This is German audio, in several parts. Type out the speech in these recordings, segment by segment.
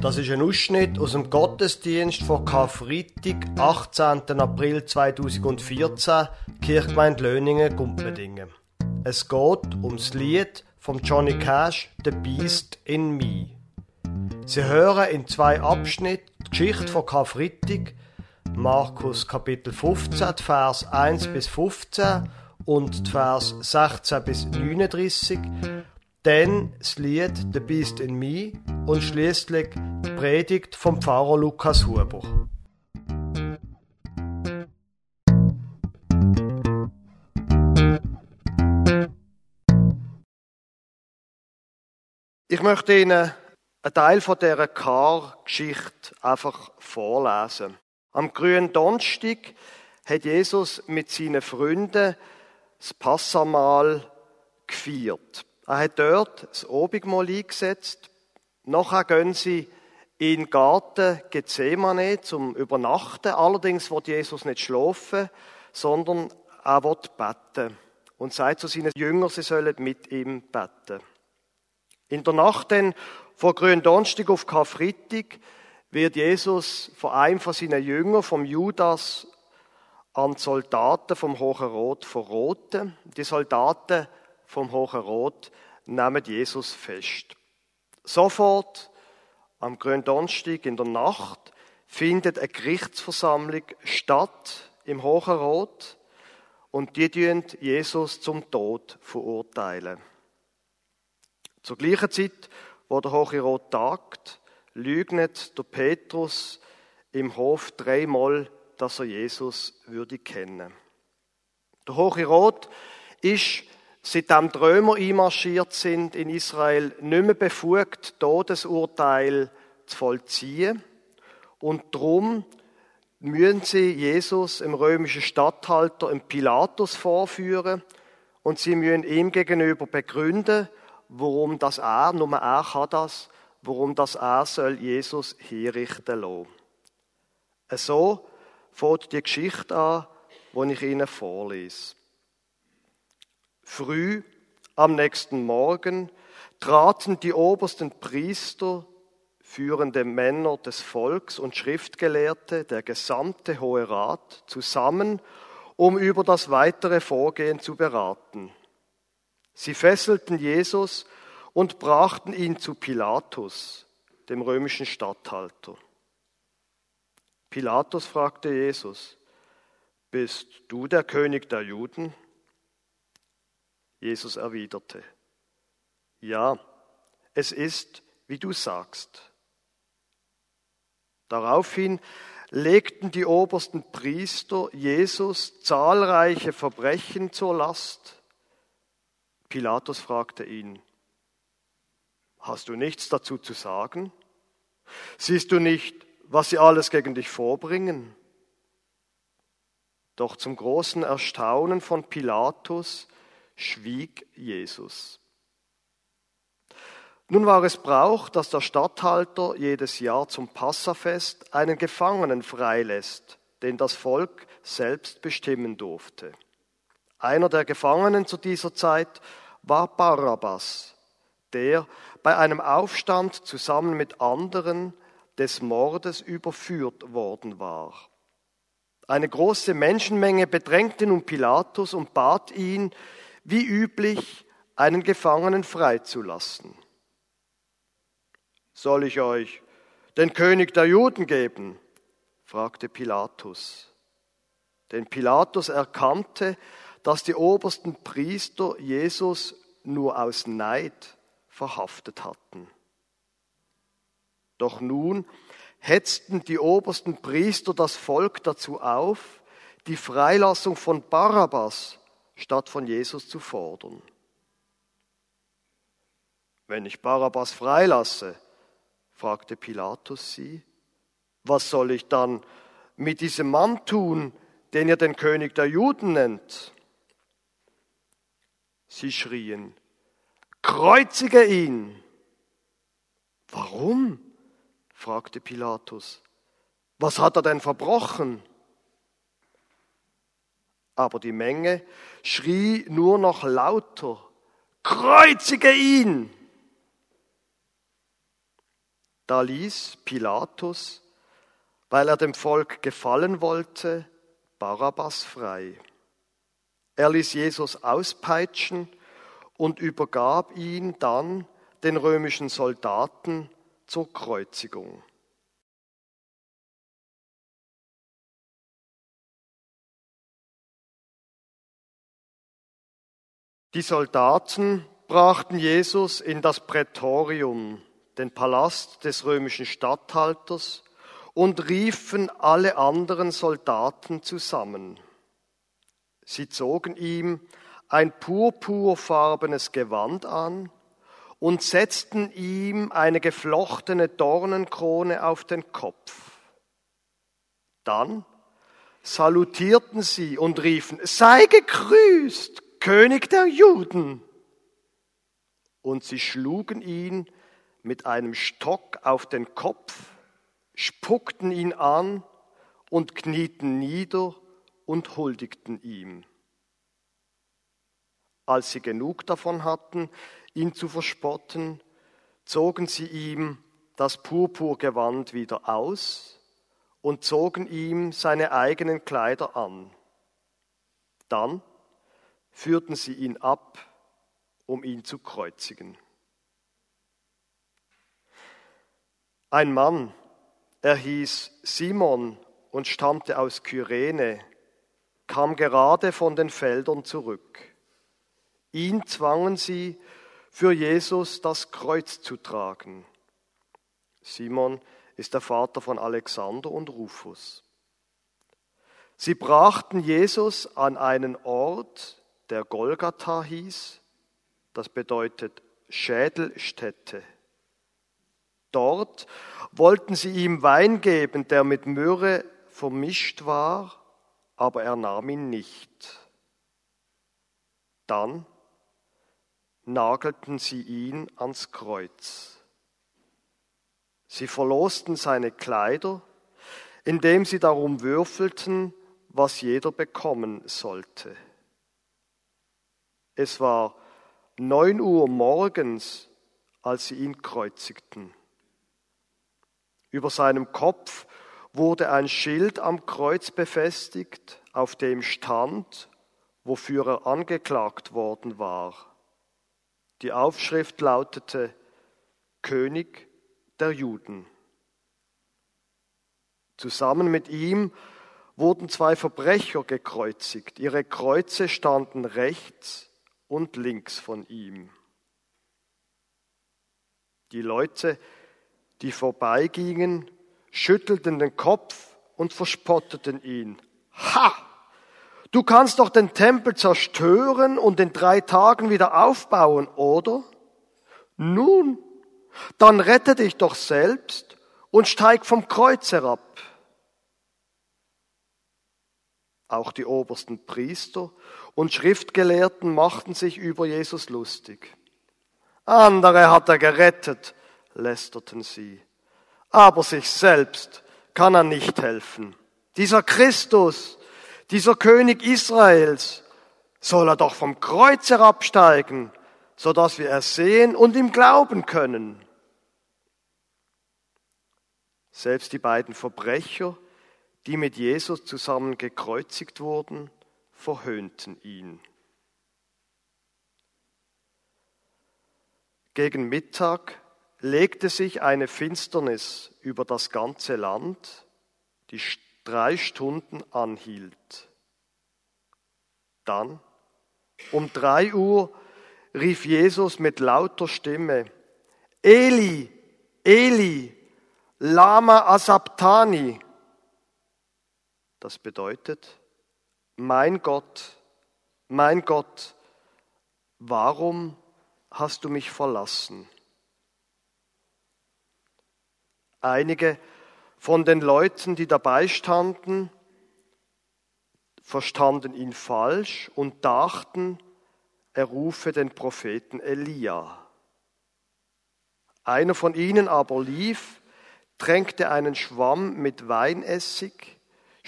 Das ist ein Ausschnitt aus dem Gottesdienst von Karfreitag, 18. April 2014, Kirchgemeinde Löningen, Gumpendingen. Es geht ums Lied von Johnny Cash, The Beast in Me. Sie hören in zwei Abschnitten die Geschichte von Karfreitag, Markus Kapitel 15, Vers 1 bis 15 und Vers 16 bis 39 dann das Lied The Beast in Me und schließlich die Predigt vom Pfarrer Lukas Huber. Ich möchte Ihnen einen Teil von dieser Kar-Geschichte einfach vorlesen. Am grünen Donnerstag hat Jesus mit seinen Freunden das Passamal gefeiert. Er hat dort das Obigmal eingesetzt. Nachher gehen sie in den Garten Gethsemane zum Übernachten. Allerdings wird Jesus nicht schlafen, sondern er wird beten und sagt zu seinen Jüngern, sie sollen mit ihm beten. In der Nacht dann vor Gründonnerstag auf Karfreitag wird Jesus von einem von seinen Jüngern, vom Judas, an die Soldaten vom Hohen Rot verroten. Die Soldaten vom Hohen Rot nehmen Jesus fest. Sofort am Gründonnerstag in der Nacht findet eine Gerichtsversammlung statt im Hohen Rot und die tun Jesus zum Tod verurteilen. Zur gleichen Zeit, wo der Hohe Rot tagt, lügnet der Petrus im Hof dreimal, dass er Jesus würde kennen. Der Hohe Rot ist seitdem die Römer einmarschiert sind in Israel, nicht mehr befugt, Todesurteil zu vollziehen. Und darum müssen sie Jesus, im römischen Statthalter, im Pilatus vorführen und sie müssen ihm gegenüber begründen, warum das er, nur er kann das, warum das er soll Jesus hinrichten lassen. So fängt die Geschichte an, die ich Ihnen vorlese. Früh am nächsten Morgen traten die obersten Priester, führende Männer des Volks und Schriftgelehrte, der gesamte Hohe Rat, zusammen, um über das weitere Vorgehen zu beraten. Sie fesselten Jesus und brachten ihn zu Pilatus, dem römischen Statthalter. Pilatus fragte Jesus, Bist du der König der Juden? Jesus erwiderte, ja, es ist, wie du sagst. Daraufhin legten die obersten Priester Jesus zahlreiche Verbrechen zur Last. Pilatus fragte ihn, hast du nichts dazu zu sagen? Siehst du nicht, was sie alles gegen dich vorbringen? Doch zum großen Erstaunen von Pilatus schwieg Jesus. Nun war es Brauch, dass der Statthalter jedes Jahr zum Passafest einen Gefangenen freilässt, den das Volk selbst bestimmen durfte. Einer der Gefangenen zu dieser Zeit war Barabbas, der bei einem Aufstand zusammen mit anderen des Mordes überführt worden war. Eine große Menschenmenge bedrängte nun Pilatus und bat ihn, wie üblich, einen Gefangenen freizulassen. Soll ich euch den König der Juden geben? fragte Pilatus. Denn Pilatus erkannte, dass die obersten Priester Jesus nur aus Neid verhaftet hatten. Doch nun hetzten die obersten Priester das Volk dazu auf, die Freilassung von Barabbas statt von Jesus zu fordern. Wenn ich Barabbas freilasse, fragte Pilatus sie, was soll ich dann mit diesem Mann tun, den ihr den König der Juden nennt? Sie schrien, kreuzige ihn! Warum? fragte Pilatus. Was hat er denn verbrochen? Aber die Menge schrie nur noch lauter, kreuzige ihn! Da ließ Pilatus, weil er dem Volk gefallen wollte, Barabbas frei. Er ließ Jesus auspeitschen und übergab ihn dann den römischen Soldaten zur Kreuzigung. Die Soldaten brachten Jesus in das Prätorium, den Palast des römischen Statthalters, und riefen alle anderen Soldaten zusammen. Sie zogen ihm ein purpurfarbenes Gewand an und setzten ihm eine geflochtene Dornenkrone auf den Kopf. Dann salutierten sie und riefen, sei gegrüßt, König der Juden. Und sie schlugen ihn mit einem Stock auf den Kopf, spuckten ihn an und knieten nieder und huldigten ihm. Als sie genug davon hatten, ihn zu verspotten, zogen sie ihm das Purpurgewand wieder aus und zogen ihm seine eigenen Kleider an. Dann führten sie ihn ab, um ihn zu kreuzigen. Ein Mann, er hieß Simon und stammte aus Kyrene, kam gerade von den Feldern zurück. Ihn zwangen sie, für Jesus das Kreuz zu tragen. Simon ist der Vater von Alexander und Rufus. Sie brachten Jesus an einen Ort, der Golgatha hieß, das bedeutet Schädelstätte. Dort wollten sie ihm Wein geben, der mit Myrrhe vermischt war, aber er nahm ihn nicht. Dann nagelten sie ihn ans Kreuz. Sie verlosten seine Kleider, indem sie darum würfelten, was jeder bekommen sollte. Es war neun Uhr morgens, als sie ihn kreuzigten. Über seinem Kopf wurde ein Schild am Kreuz befestigt, auf dem stand, wofür er angeklagt worden war. Die Aufschrift lautete König der Juden. Zusammen mit ihm wurden zwei Verbrecher gekreuzigt. Ihre Kreuze standen rechts und links von ihm. Die Leute, die vorbeigingen, schüttelten den Kopf und verspotteten ihn. Ha! Du kannst doch den Tempel zerstören und in drei Tagen wieder aufbauen, oder? Nun, dann rette dich doch selbst und steig vom Kreuz herab. Auch die obersten Priester und Schriftgelehrten machten sich über Jesus lustig. Andere hat er gerettet, lästerten sie. Aber sich selbst kann er nicht helfen. Dieser Christus, dieser König Israels, soll er doch vom Kreuz herabsteigen, so dass wir es sehen und ihm glauben können. Selbst die beiden Verbrecher, die mit Jesus zusammen gekreuzigt wurden, verhöhnten ihn. Gegen Mittag legte sich eine Finsternis über das ganze Land, die drei Stunden anhielt. Dann, um drei Uhr, rief Jesus mit lauter Stimme, Eli, Eli, Lama Asabtani. Das bedeutet, mein Gott, mein Gott, warum hast du mich verlassen? Einige von den Leuten, die dabei standen, verstanden ihn falsch und dachten, er rufe den Propheten Elia. Einer von ihnen aber lief, tränkte einen Schwamm mit Weinessig,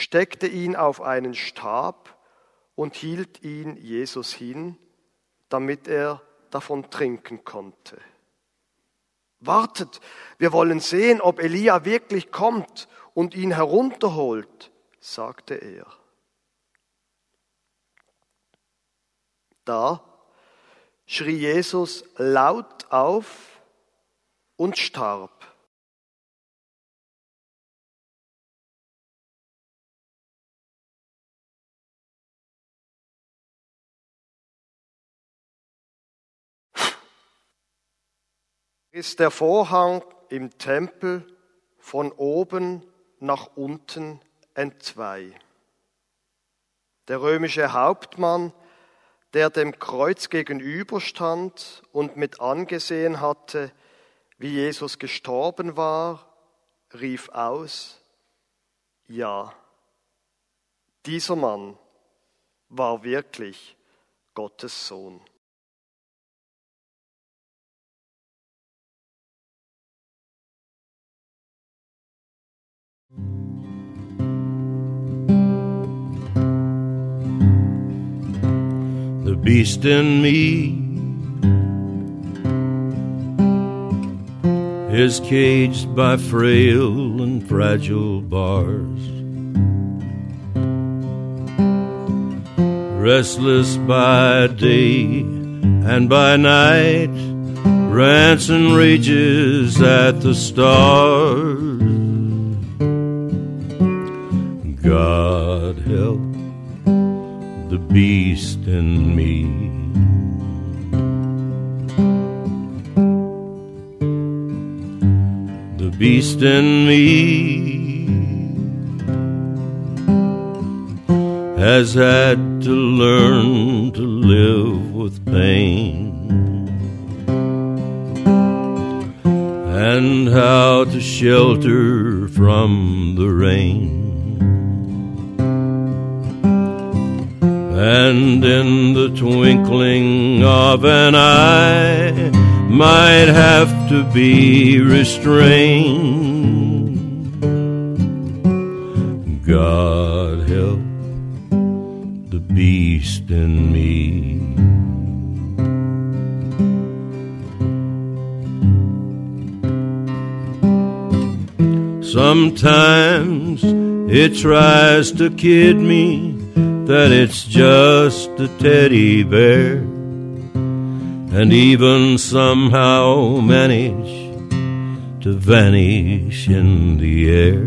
steckte ihn auf einen Stab und hielt ihn Jesus hin, damit er davon trinken konnte. Wartet, wir wollen sehen, ob Elia wirklich kommt und ihn herunterholt, sagte er. Da schrie Jesus laut auf und starb. Ist der Vorhang im Tempel von oben nach unten entzwei. Der römische Hauptmann, der dem Kreuz gegenüberstand und mit angesehen hatte, wie Jesus gestorben war, rief aus, ja, dieser Mann war wirklich Gottes Sohn. The beast in me is caged by frail and fragile bars. Restless by day and by night, rants and rages at the stars. In me. The beast in me has had to learn to live with pain. And how to shelter from the rain. And in the twinkling of an eye might have to be restrained. God help the beast in me. Sometimes it tries to kid me that it's just a teddy bear, and even somehow manage to vanish in the air,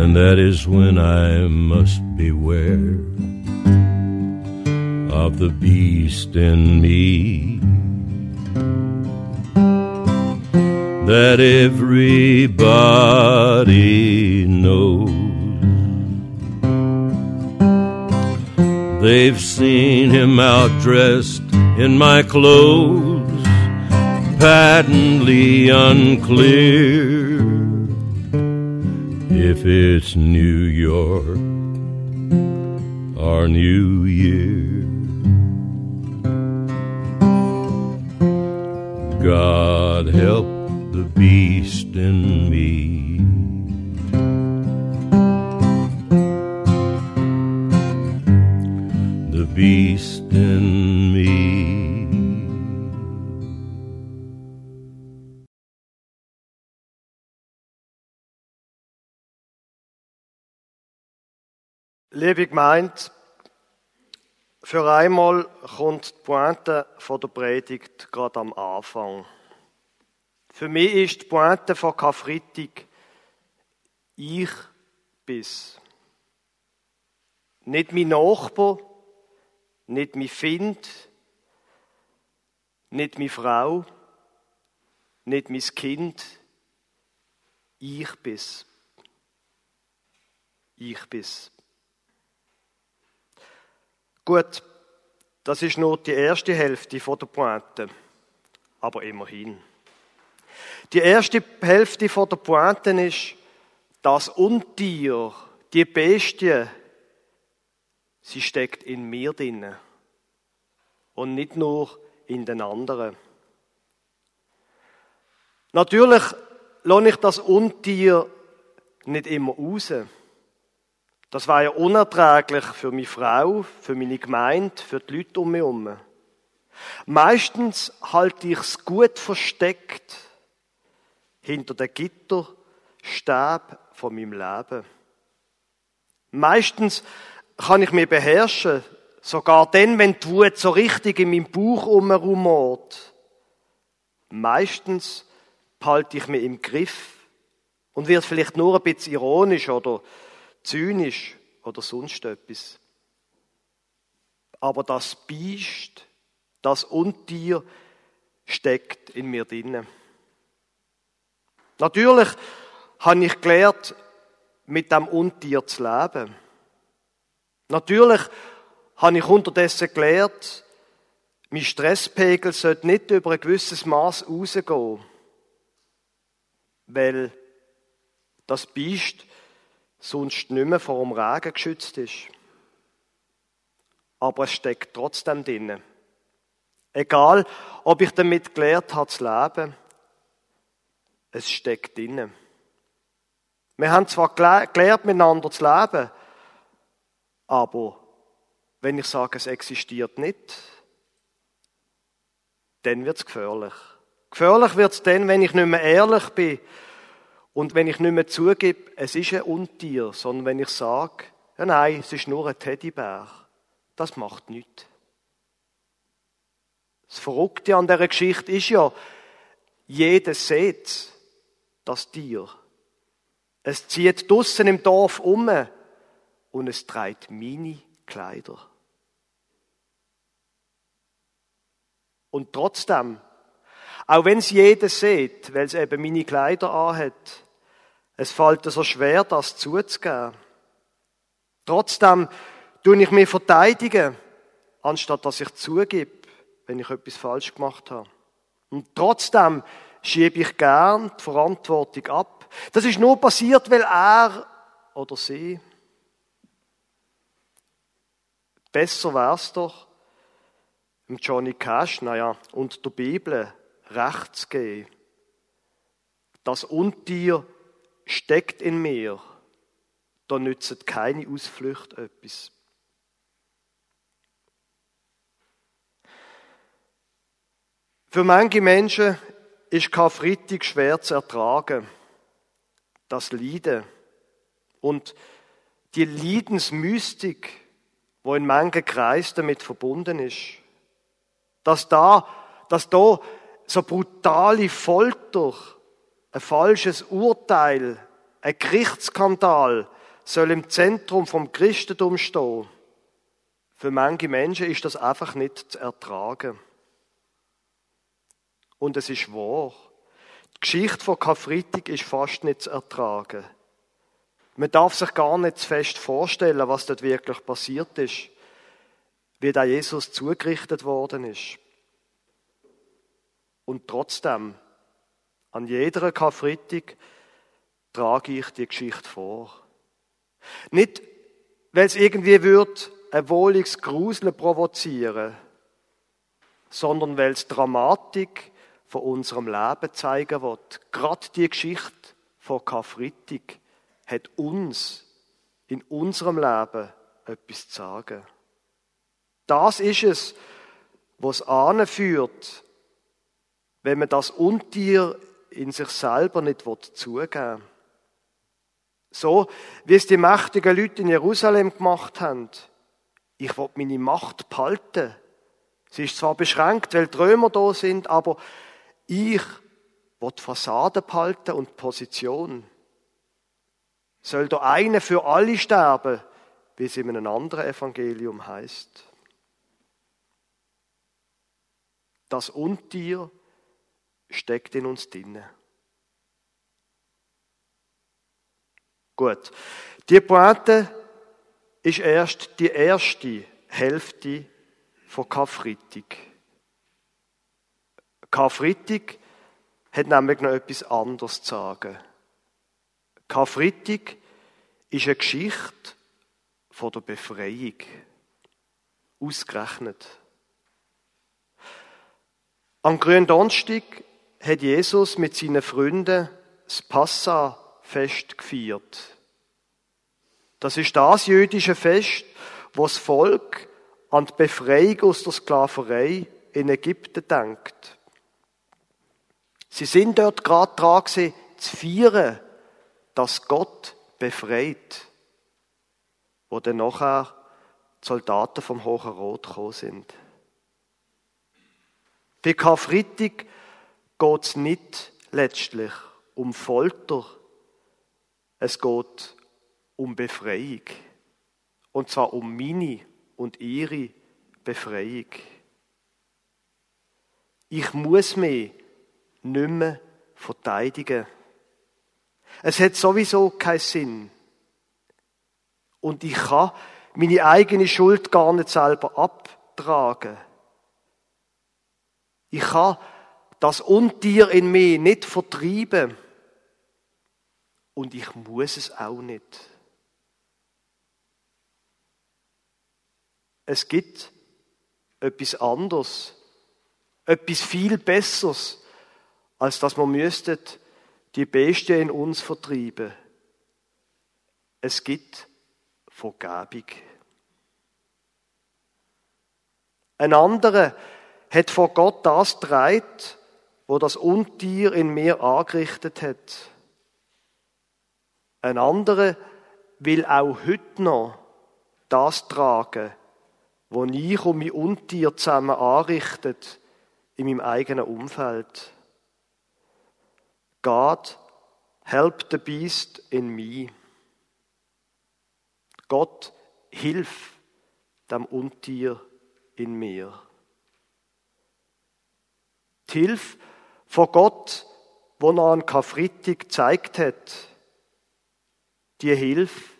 and that is when I must beware of the beast in me. That everybody knows They've seen him outdressed in my clothes, patently unclear if it's New York or New Year. God help the beast in me. Beast in me. Liebe Gemeinde, für einmal kommt die Pointe von der Predigt gerade am Anfang. Für mich ist die Pointe von Karfreitag ich bis. Nicht mein Nachbar, nicht mein Find, nicht meine Frau, nicht mein Kind. Ich bis. Ich bis. Gut, das ist nur die erste Hälfte von der Pointe, aber immerhin. Die erste Hälfte von der Pointe ist, das Untier, die Bestie, sie steckt in mir drinne und nicht nur in den anderen. Natürlich lohne ich das Untier nicht immer raus. Das war ja unerträglich für meine Frau, für meine Gemeinde, für die Leute um mich herum. Meistens halte ich es gut versteckt hinter den Gitter Stäbe von meinem Leben. Meistens kann ich mich beherrschen, sogar dann, wenn die Wut so richtig in meinem Bauch umrumort. Meistens behalte ich mich im Griff und wird vielleicht nur ein bisschen ironisch oder zynisch oder sonst etwas. Aber das Biest, das Untier steckt in mir drinnen. Natürlich habe ich gelernt, mit dem Untier zu leben. Natürlich habe ich unterdessen gelernt, mein Stresspegel sollte nicht über ein gewisses Maß rausgehen, weil das Biest sonst nicht mehr vor dem Regen geschützt ist. Aber es steckt trotzdem drinnen. Egal, ob ich damit gelernt habe zu leben, es steckt drinnen. Wir haben zwar gelernt, miteinander zu leben, aber wenn ich sage, es existiert nicht, dann wird es gefährlich. Gefährlich wird es dann, wenn ich nicht mehr ehrlich bin und wenn ich nicht mehr zugebe, es ist ein Untier, sondern wenn ich sage, ja nein, es ist nur ein Teddybär. Das macht nichts. Das Verrückte an dieser Geschichte ist ja, jeder sieht das Tier. Es zieht draussen im Dorf um und es trägt meine Kleider. Und trotzdem, auch wenn es jeder sieht, weil es eben meine Kleider anhat, es fällt so schwer, das zuzugeben. Trotzdem tue ich mich verteidigen, anstatt dass ich zugebe, wenn ich etwas falsch gemacht habe. Und trotzdem schiebe ich gern die Verantwortung ab. Das ist nur passiert, weil er oder sie besser wär's doch, im Johnny Cash, naja, und der Bibel recht zu geben. Das Untier steckt in mir. Da nützt keine Ausflucht etwas. Für manche Menschen ist Karfreitag schwer zu ertragen. Das Leiden und die Leidensmystik, wo in manchen Kreisen damit verbunden ist. Dass da, dass da so brutale Folter, ein falsches Urteil, ein Gerichtsskandal soll im Zentrum vom Christentum stehen. Für manche Menschen ist das einfach nicht zu ertragen. Und es ist wahr. Die Geschichte von Karfreitag ist fast nicht zu ertragen. Man darf sich gar nicht zu fest vorstellen, was dort wirklich passiert ist, wie da Jesus zugerichtet worden ist. Und trotzdem, an jeder Karfreitag trage ich die Geschichte vor. Nicht, weil es irgendwie wird ein wohliges Gruseln provozieren, sondern weil es Dramatik von unserem Leben zeigen wird. Gerade die Geschichte von Karfreitag hat uns in unserem Leben etwas zu sagen. Das ist es, was anführt, wenn man das Untier in sich selber nicht zugeben will. So, wie es die mächtigen Leute in Jerusalem gemacht haben. Ich will meine Macht behalten. Sie ist zwar beschränkt, weil die Römer da sind, aber ich will die Fassade behalten und die Position. Soll der eine für alle sterben, wie es in einem anderen Evangelium heißt. Das Untier steckt in uns drinnen. Gut. Die Pointe ist erst die erste Hälfte von Karfreitag. Karfreitag hat nämlich noch etwas anderes zu sagen. Karfreitag ist eine Geschichte von der Befreiung. Ausgerechnet. Am grünen Donnerstag hat Jesus mit seinen Freunden das Passa-Fest gefeiert. Das ist das jüdische Fest, wo das Volk an die Befreiung aus der Sklaverei in Ägypten denkt. Sie sind dort gerade dran zu feiern, dass Gott befreit, wo dann nachher die Soldaten vom Hohen Rot gekommen sind. Bei Karfreitag geht es nicht letztlich um Folter, es geht um Befreiung. Und zwar um meine und ihre Befreiung. Ich muss mich nicht mehr verteidigen. Es hat sowieso keinen Sinn. Und ich kann meine eigene Schuld gar nicht selber abtragen. Ich kann das Untier in mir nicht vertreiben. Und ich muss es auch nicht. Es gibt etwas anderes, etwas viel Besseres, als dass man müsste die Bestie in uns vertreiben. Es gibt Vergebung. Ein anderer hat vor Gott das dreit, wo das Untier in mir angerichtet hat. Ein anderer will auch heute noch das tragen, wo ich und mein Untier zusammen anrichtet in meinem eigenen Umfeld. God, help the beast in me. Gott, hilf dem Untier in mir. Die Hilfe von Gott, wo er an Karfreitag gezeigt hat, die Hilfe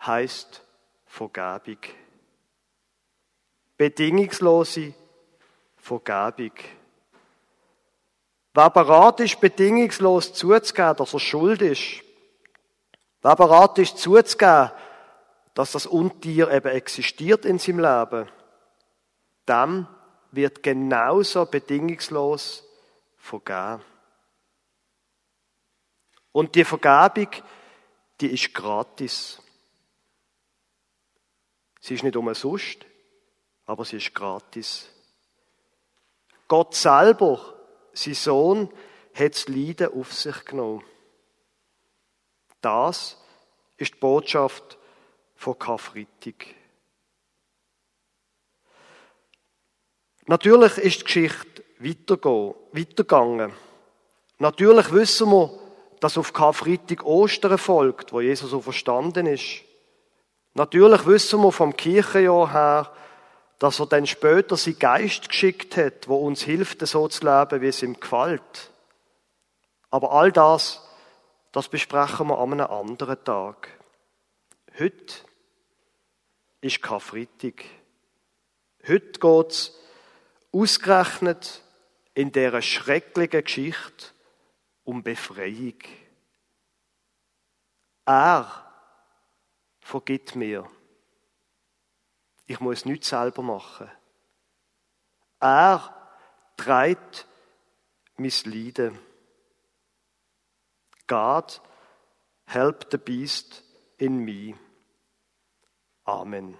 heißt Vergebung. Bedingungslose Vergebung. Wer bereit ist, bedingungslos zuzugeben, dass er schuld ist, wer bereit ist, zuzugeben, dass das Untier eben existiert in seinem Leben, dem wird genauso bedingungslos vergeben. Und die Vergebung, die ist gratis. Sie ist nicht umsonst, aber sie ist gratis. Gott selber, sein Sohn, hat das Leiden auf sich genommen. Das ist die Botschaft von Karfreitag. Natürlich ist die Geschichte weitergegangen. Natürlich wissen wir, dass auf Karfreitag Ostern folgt, wo Jesus so verstanden ist. Natürlich wissen wir vom Kirchenjahr her, dass er dann später sein Geist geschickt hat, wo uns hilft, so zu leben, wie es ihm gefällt. Aber all das, das besprechen wir an einem anderen Tag. Heute ist Karfreitag. Heute geht es Ausgerechnet in dieser schrecklichen Geschichte um Befreiung. Er vergibt mir. Ich muss nichts selber machen. Er trägt mein Leiden. God, help the beast in me. Amen.